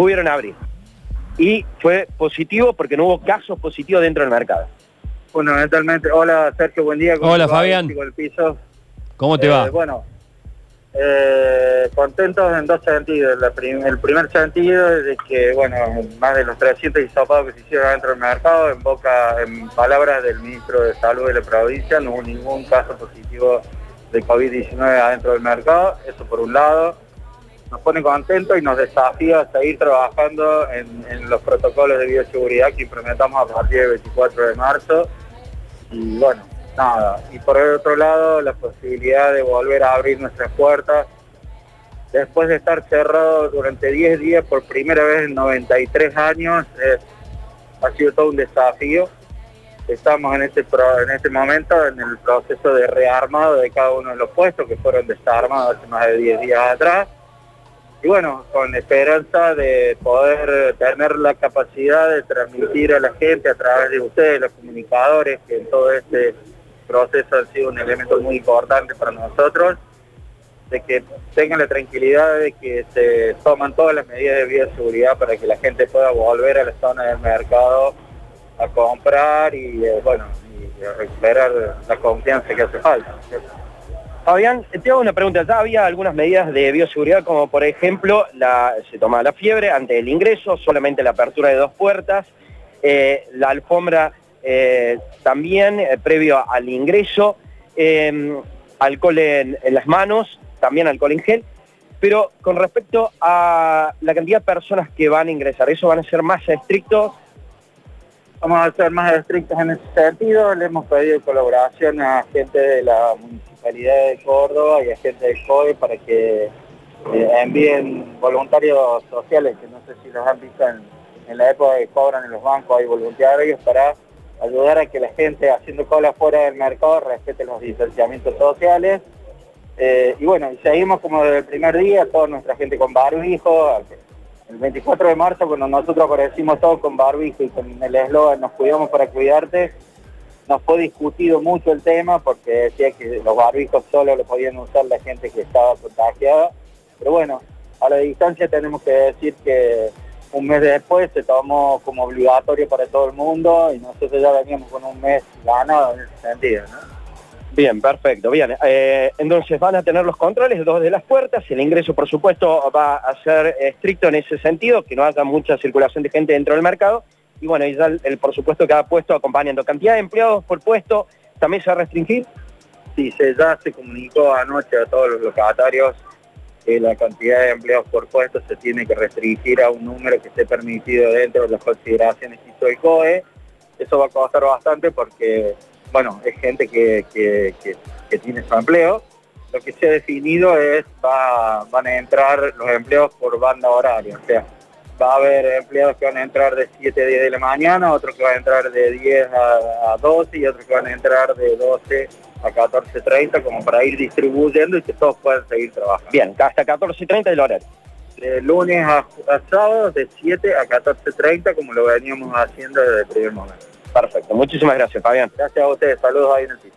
pudieron abrir. Y fue positivo porque no hubo casos positivos dentro del mercado. Fundamentalmente, hola Sergio, buen día. Hola Fabián. ¿Cómo te va? Eh, bueno, eh, contentos en dos sentidos. el primer sentido es de que, bueno, más de los 300 hisopados que se hicieron dentro del mercado, en boca, en palabras del ministro de Salud de la provincia, no hubo ningún caso positivo de COVID-19 adentro del mercado, eso por un lado. Nos pone contentos y nos desafía a seguir trabajando en, los protocolos de bioseguridad que implementamos a partir del 24 de marzo. Y bueno, nada. Y por el otro lado, la posibilidad de volver a abrir nuestras puertas. Después de estar cerrado durante 10 días por primera vez en 93 años, ha sido todo un desafío. Estamos en este, en este momento en el proceso de rearmado de cada uno de los puestos que fueron desarmados hace más de 10 días atrás. Y bueno, con esperanza de poder tener la capacidad de transmitir a la gente a través de ustedes, los comunicadores, que en todo este proceso ha sido un elemento muy importante para nosotros, de que tengan la tranquilidad de que se toman todas las medidas de bioseguridad para que la gente pueda volver a la zona del mercado a comprar y eh, bueno, y recuperar la confianza que hace falta. Fabián, te hago una pregunta. Ya había algunas medidas de bioseguridad, como por ejemplo, se tomaba la fiebre antes del ingreso, solamente la apertura de dos puertas, eh, la alfombra eh, también eh, previo al ingreso, em, alcohol en, las manos, también alcohol en gel, pero con respecto a la cantidad de personas que van a ingresar, ¿eso van a ser más estrictos? Vamos a ser más estrictos en ese sentido, le hemos pedido colaboración a gente de la Municipalidad de Córdoba y gente del COE para que eh, envíen voluntarios sociales, que no sé si los han visto en, en la época que cobran en los bancos, hay voluntarios para ayudar a que la gente haciendo cola fuera del mercado respete los distanciamientos sociales. Eh, y bueno, seguimos como desde el primer día, toda nuestra gente con barbijo. El 24 de marzo, cuando nosotros aparecimos todos con barbijo y con el eslogan Nos cuidamos para cuidarte, nos fue discutido mucho el tema porque decía que los barbijos solo lo podían usar la gente que estaba contagiada. Pero bueno, a la distancia tenemos que decir que un mes después se tomó como obligatorio para todo el mundo y nosotros ya veníamos con un mes ganado en ese sentido. Bien, perfecto. Bien, eh, entonces van a tener los controles, dos de las puertas, el ingreso por supuesto va a ser estricto en ese sentido, que no haya mucha circulación de gente dentro del mercado, y bueno, y ya el, por supuesto cada puesto acompañando. ¿Cantidad de empleados por puesto también se va a restringir? Sí, se, ya se comunicó anoche a todos los locatarios la cantidad de empleados por puesto se tiene que restringir a un número que esté permitido dentro de las consideraciones que hizo el COE. Eso va a costar bastante porque, bueno, es gente que, tiene su empleo. Lo que se ha definido es, va, van a entrar los empleos por banda horaria, o sea, va a haber empleados que van a entrar de 7 a 10 de la mañana, otros que van a entrar de 10 a, a 12 y otros que van a entrar de 12 a 14.30 como para ir distribuyendo y que todos puedan seguir trabajando. Bien, hasta 14.30 el horario. De lunes a, sábado de 7 a 14.30 como lo veníamos haciendo desde el primer momento. Perfecto, muchísimas gracias Fabián. Gracias a ustedes, saludos ahí en el piso.